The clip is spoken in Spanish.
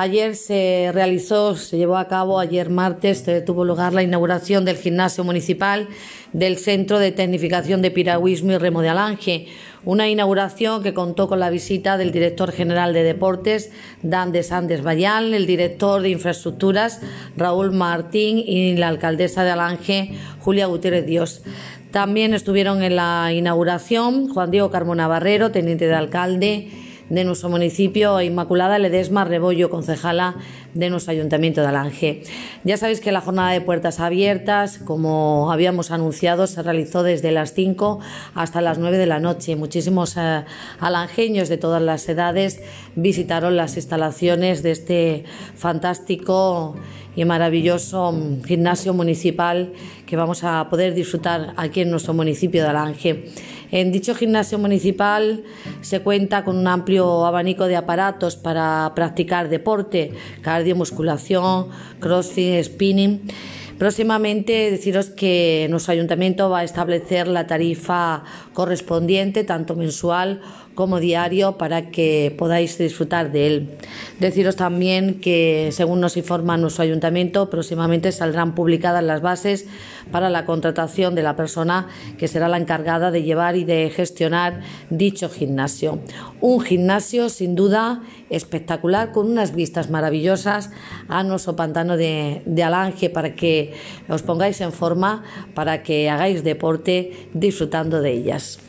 Ayer se realizó, se llevó a cabo, ayer martes tuvo lugar la inauguración del gimnasio municipal del Centro de Tecnificación de Piragüismo y Remo de Alange. Una inauguración que contó con la visita del director general de Deportes, Dan de Sandes Bayal, el director de Infraestructuras, Raúl Martín, y la alcaldesa de Alange, Julia Gutiérrez Dios. También estuvieron en la inauguración Juan Diego Carmona Barrero, teniente de alcalde, de nuestro municipio, Inmaculada Ledesma Rebollo, concejala de nuestro Ayuntamiento de Alange. Ya sabéis que la jornada de puertas abiertas, como habíamos anunciado, se realizó desde las 5 hasta las 9 de la noche. Muchísimos eh, alangeños de todas las edades visitaron las instalaciones de este fantástico y maravilloso gimnasio municipal que vamos a poder disfrutar aquí en nuestro municipio de Alange. En dicho gimnasio municipal se cuenta con un amplio abanico de aparatos para practicar deporte, cardiomusculación, crossfit, spinning. Próximamente deciros que nuestro ayuntamiento va a establecer la tarifa correspondiente, tanto mensual como diario para que podáis disfrutar de él. Deciros también que, según nos informa nuestro ayuntamiento, próximamente saldrán publicadas las bases para la contratación de la persona que será la encargada de llevar y de gestionar dicho gimnasio. Un gimnasio sin duda espectacular con unas vistas maravillosas a nuestro pantano de, de Alange para que os pongáis en forma, para que hagáis deporte disfrutando de ellas.